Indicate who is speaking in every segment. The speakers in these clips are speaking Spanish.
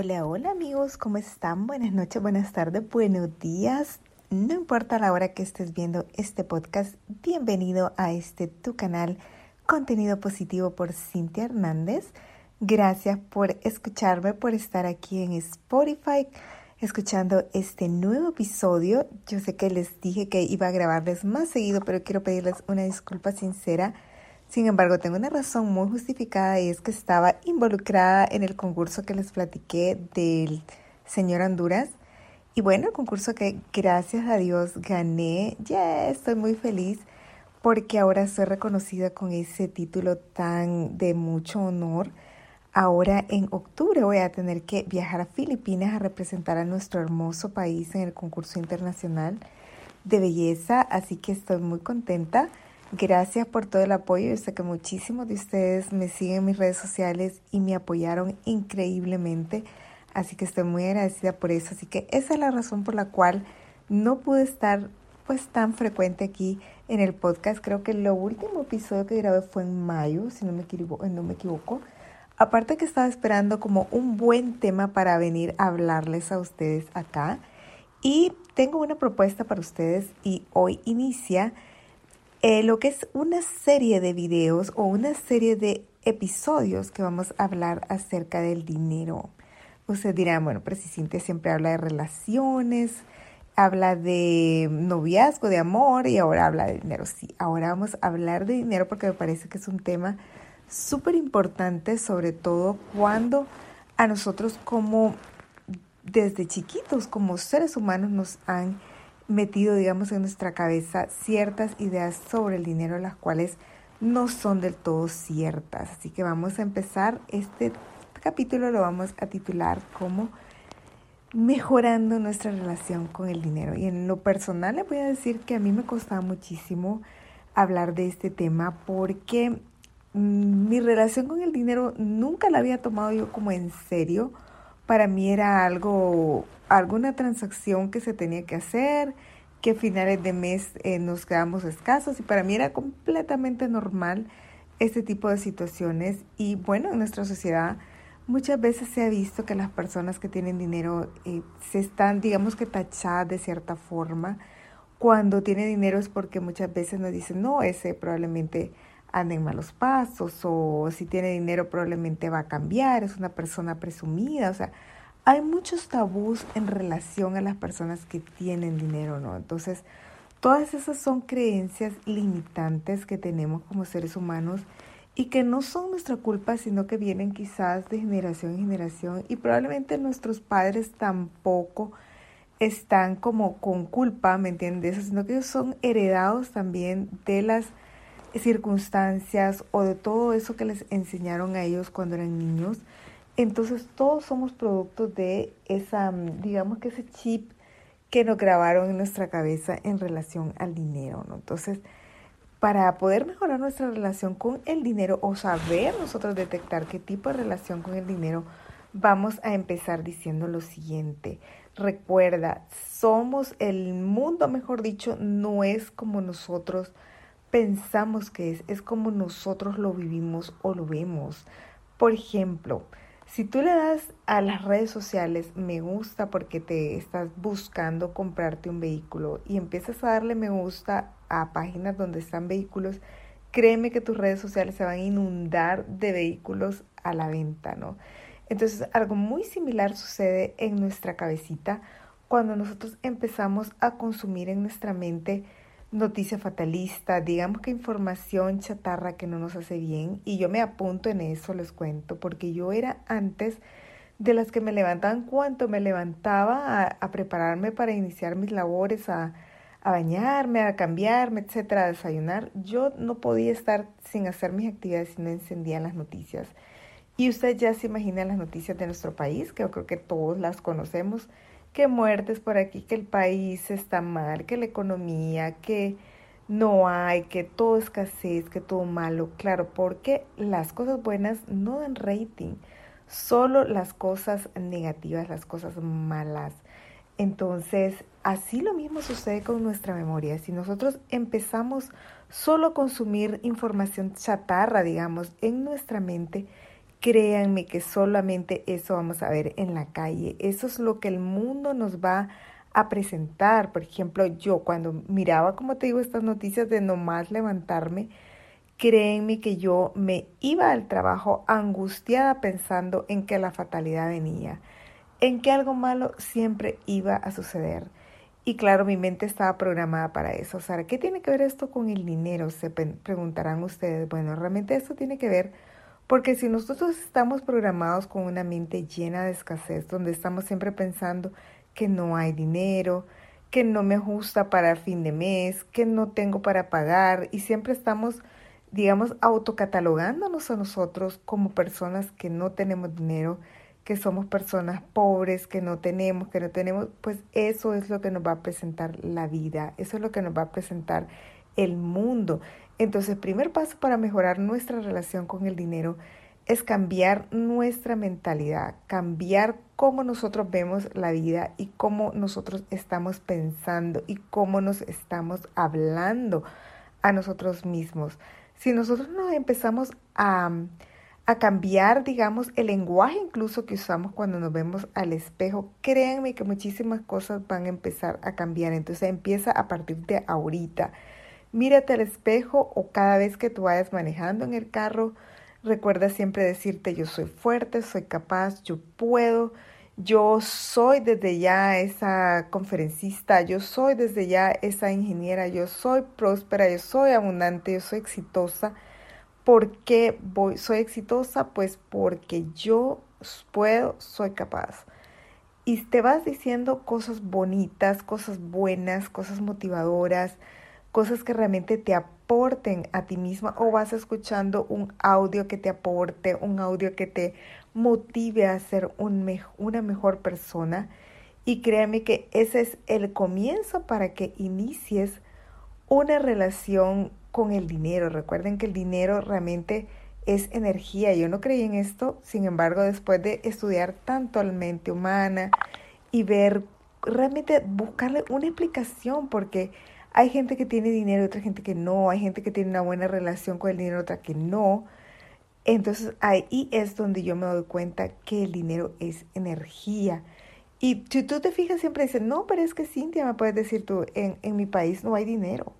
Speaker 1: Hola, hola amigos, ¿cómo están? Buenas noches, buenas tardes, buenos días. No importa la hora que estés viendo este podcast, bienvenido a este tu canal, Contenido Positivo por Cintia Hernández. Gracias por escucharme, por estar aquí en Spotify, escuchando este nuevo episodio. Yo sé que les dije que iba a grabarles más seguido, pero quiero pedirles una disculpa sincera sin embargo, tengo una razón muy justificada y es que estaba involucrada en el concurso que les platiqué del señor Honduras. Y bueno, el concurso que gracias a Dios gané, ya estoy muy feliz porque ahora soy reconocida con ese título tan de mucho honor. Ahora en octubre voy a tener que viajar a Filipinas a representar a nuestro hermoso país en el concurso internacional de belleza, así que estoy muy contenta. Gracias por todo el apoyo. Yo sé que muchísimos de ustedes me siguen en mis redes sociales y me apoyaron increíblemente. Así que estoy muy agradecida por eso. Así que esa es la razón por la cual no pude estar pues tan frecuente aquí en el podcast. Creo que el último episodio que grabé fue en mayo, si no me equivoco. No me equivoco. Aparte que estaba esperando como un buen tema para venir a hablarles a ustedes acá. Y tengo una propuesta para ustedes y hoy inicia eh, lo que es una serie de videos o una serie de episodios que vamos a hablar acerca del dinero. Usted dirá, bueno, pero si siempre habla de relaciones, habla de noviazgo, de amor y ahora habla de dinero. Sí, ahora vamos a hablar de dinero porque me parece que es un tema súper importante, sobre todo cuando a nosotros como desde chiquitos, como seres humanos, nos han metido, digamos, en nuestra cabeza ciertas ideas sobre el dinero, las cuales no son del todo ciertas. Así que vamos a empezar. Este capítulo lo vamos a titular como mejorando nuestra relación con el dinero. Y en lo personal le voy a decir que a mí me costaba muchísimo hablar de este tema porque mm, mi relación con el dinero nunca la había tomado yo como en serio. Para mí era algo alguna transacción que se tenía que hacer, que a finales de mes eh, nos quedamos escasos y para mí era completamente normal este tipo de situaciones y bueno, en nuestra sociedad muchas veces se ha visto que las personas que tienen dinero eh, se están, digamos que tachadas de cierta forma. Cuando tiene dinero es porque muchas veces nos dicen, no, ese probablemente anda en malos pasos o si tiene dinero probablemente va a cambiar, es una persona presumida, o sea, hay muchos tabús en relación a las personas que tienen dinero, ¿no? Entonces, todas esas son creencias limitantes que tenemos como seres humanos y que no son nuestra culpa, sino que vienen quizás de generación en generación y probablemente nuestros padres tampoco están como con culpa, ¿me entiendes? Sino que son heredados también de las circunstancias o de todo eso que les enseñaron a ellos cuando eran niños. Entonces todos somos productos de esa, mm, digamos que ese chip que nos grabaron en nuestra cabeza en relación al dinero. Entonces, para poder mejorar nuestra relación con el dinero o saber nosotros detectar qué tipo de relación con el dinero, vamos a empezar diciendo lo siguiente. Recuerda, somos el mundo, mejor dicho, no es como nosotros pensamos que es, es como nosotros lo vivimos o lo vemos. Por ejemplo, si tú le das a las redes sociales me gusta porque te estás buscando comprarte un vehículo y empiezas a darle me gusta a páginas donde están vehículos, créeme que tus redes sociales se van a inundar de vehículos a la venta, ¿no? Entonces, algo muy similar sucede en nuestra cabecita cuando nosotros empezamos a consumir en nuestra mente noticia fatalista, digamos que información chatarra que no nos hace bien. Y yo me apunto en eso, les cuento, porque yo era antes de las que me levantaban cuanto me levantaba a, prepararme para iniciar mis labores, a, a, bañarme, a cambiarme, etcétera, a desayunar. Yo no podía estar sin hacer mis actividades si no encendían las noticias. Y usted ya se imagina las noticias de nuestro país, que yo creo que todos las conocemos que muertes por aquí, que el país está mal, que la economía, que no hay, que todo escasez, que todo malo. Claro, porque las cosas buenas no dan rating, solo las cosas negativas, las cosas malas. Entonces, así lo mismo sucede con nuestra memoria. Si nosotros empezamos solo a consumir información chatarra, digamos, en nuestra mente, créanme que solamente eso vamos a ver en la calle. Eso es lo que el mundo nos va a presentar. Por ejemplo, yo cuando miraba, como te digo, estas noticias de nomás levantarme, créenme que yo me iba al trabajo angustiada pensando en que la fatalidad venía, en que algo malo siempre iba a suceder. Y claro, mi mente estaba programada para eso. O sea, ¿qué tiene que ver esto con el dinero? Se preguntarán ustedes. Bueno, realmente esto tiene que ver porque si nosotros estamos programados con una mente llena de escasez, donde estamos siempre pensando que no hay dinero, que no me ajusta para fin de mes, que no tengo para pagar y siempre estamos, digamos, autocatalogándonos a nosotros como personas que no tenemos dinero, que somos personas pobres, que no tenemos, que no tenemos, pues eso es lo que nos va a presentar la vida, eso es lo que nos va a presentar el mundo. Entonces, primer paso para mejorar nuestra relación con el dinero es cambiar nuestra mentalidad, cambiar cómo nosotros vemos la vida y cómo nosotros estamos pensando y cómo nos estamos hablando a nosotros mismos. Si nosotros nos empezamos a a cambiar, digamos, el lenguaje incluso que usamos cuando nos vemos al espejo, créanme que muchísimas cosas van a empezar a cambiar. Entonces empieza a partir de ahorita. Mírate al espejo o cada vez que tú vayas manejando en el carro, recuerda siempre decirte yo soy fuerte, soy capaz, yo puedo, yo soy desde ya esa conferencista, yo soy desde ya esa ingeniera, yo soy próspera, yo soy abundante, yo soy exitosa ¿Por qué soy exitosa? Pues porque yo puedo, soy capaz. Y te vas diciendo cosas bonitas, cosas buenas, cosas motivadoras, cosas que realmente te aporten a ti misma o vas escuchando un audio que te aporte, un audio que te motive a ser un una mejor persona. Y créeme que ese es el comienzo para que inicies una relación con el dinero. Recuerden que el dinero realmente es energía. Yo no creí en esto, sin embargo, después de estudiar tanto la mente humana y ver, realmente buscarle una explicación, porque hay gente que tiene dinero y otra gente que no, hay gente que tiene una buena relación con el dinero, otra que no. Entonces ahí es donde yo me doy cuenta que el dinero es energía. Y si tú te fijas, siempre dicen, no, pero es que Cintia, me puedes decir tú, en, en mi país no hay dinero.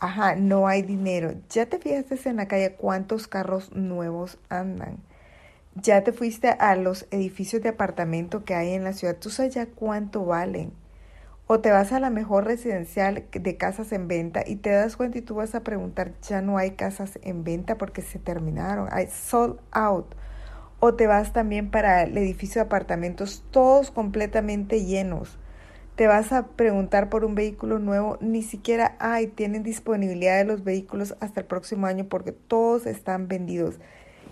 Speaker 1: Ajá, no hay dinero. ¿Ya te fijaste en la calle cuántos carros nuevos andan? ¿Ya te fuiste a los edificios de apartamento que hay en la ciudad? ¿Tú sabes ya cuánto valen? O te vas a la mejor residencial de casas en venta y te das cuenta y tú vas a preguntar, ya no hay casas en venta porque se terminaron, hay sold out. O te vas también para el edificio de apartamentos todos completamente llenos te vas a preguntar por un vehículo nuevo, ni siquiera hay, tienen disponibilidad de los vehículos hasta el próximo año porque todos están vendidos.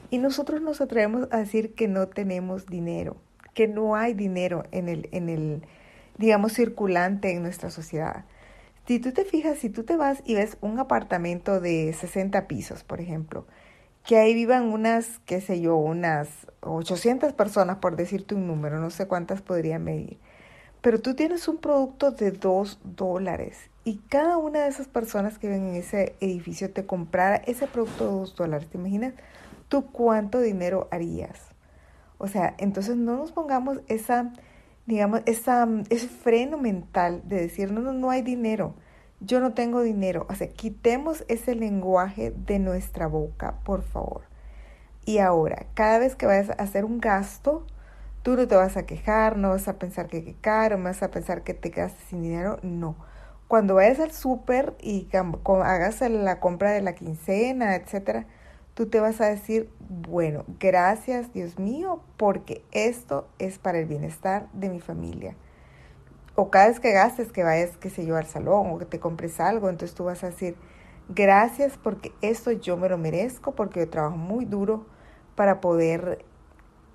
Speaker 1: Y nosotros nos atrevemos a decir que no tenemos dinero, que no hay dinero en el, en el, digamos, circulante en nuestra sociedad. Si tú te fijas, si tú te vas y ves un apartamento de 60 pisos, por ejemplo, que ahí vivan unas, qué sé yo, unas 800 personas, por decirte un número, no sé cuántas podrían medir pero tú tienes un producto de dos dólares y cada una de esas personas que ven en ese edificio te comprara ese producto de dos dólares. ¿Te imaginas tú cuánto dinero harías? O sea, entonces no nos pongamos esa, digamos, esa, ese freno mental de decir, no, no, no hay dinero, yo no tengo dinero. O sea, quitemos ese lenguaje de nuestra boca, por favor. Y ahora, cada vez que vayas a hacer un gasto, Tú no te vas a quejar, no vas a pensar que qué caro, no vas a pensar que te gastes sin dinero, no. Cuando vayas al súper y hagas la compra de la quincena, etcétera, tú te vas a decir, bueno, gracias Dios mío, porque esto es para el bienestar de mi familia. O cada vez que gastes, que vayas, qué sé yo, al salón o que te compres algo, entonces tú vas a decir, gracias porque esto yo me lo merezco, porque yo trabajo muy duro para poder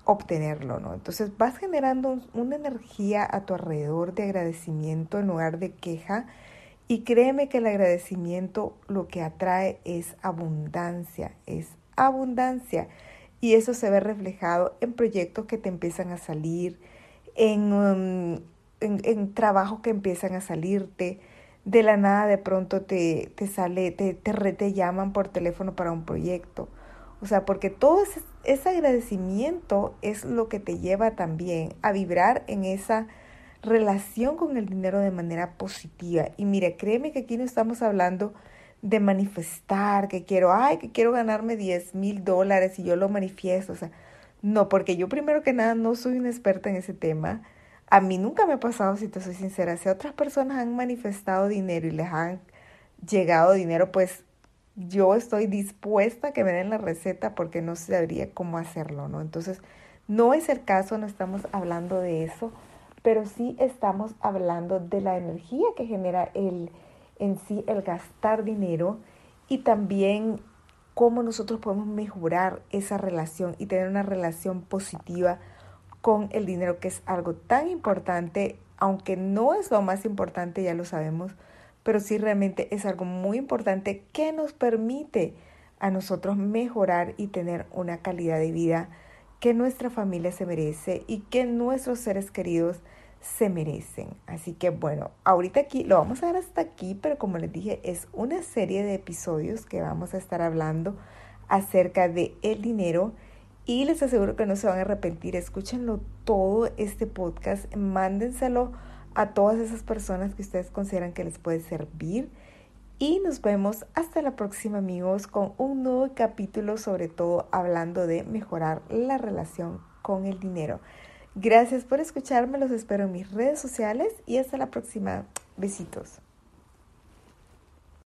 Speaker 1: obtenerlo, ¿no? Entonces vas generando una energía a tu alrededor de agradecimiento en lugar de queja y créeme que el agradecimiento lo que atrae es abundancia, es abundancia y eso se ve reflejado en proyectos que te empiezan a salir, en, um, en, trabajos que empiezan a salirte, de la nada de pronto te, te sale, te, te, te llaman por teléfono para un proyecto. O sea, porque todo ese agradecimiento es lo que te lleva también a vibrar en esa relación con el dinero de manera positiva. Y mire, créeme que aquí no estamos hablando de manifestar, que quiero, ay, que quiero ganarme 10 mil dólares y yo lo manifiesto. O sea, no, porque yo primero que nada no soy una experta en ese tema. A mí nunca me ha pasado, si te soy sincera, si otras personas han manifestado dinero y les han llegado dinero, pues yo estoy dispuesta a que me den la receta porque no sabría cómo hacerlo, ¿no? Entonces, no es el caso, no estamos hablando de eso, pero sí estamos hablando de la energía que genera el, en sí el gastar dinero y también cómo nosotros podemos mejorar esa relación y tener una relación positiva con el dinero, que es algo tan importante, aunque no es lo más importante, ya lo sabemos, pero sí realmente es algo muy importante que nos permite a nosotros mejorar y tener una calidad de vida que nuestra familia se merece y que nuestros seres queridos se merecen. Así que bueno, ahorita aquí lo vamos a ver hasta aquí, pero como les dije, es una serie de episodios que vamos a estar hablando acerca de el dinero y les aseguro que no se van a arrepentir. Escúchenlo todo este podcast, mándenselo a todas esas personas que ustedes consideran que les puede servir. Y nos vemos hasta la próxima amigos con un nuevo capítulo sobre todo hablando de mejorar la relación con el dinero. Gracias por escucharme, los espero en mis redes sociales y hasta la próxima. Besitos.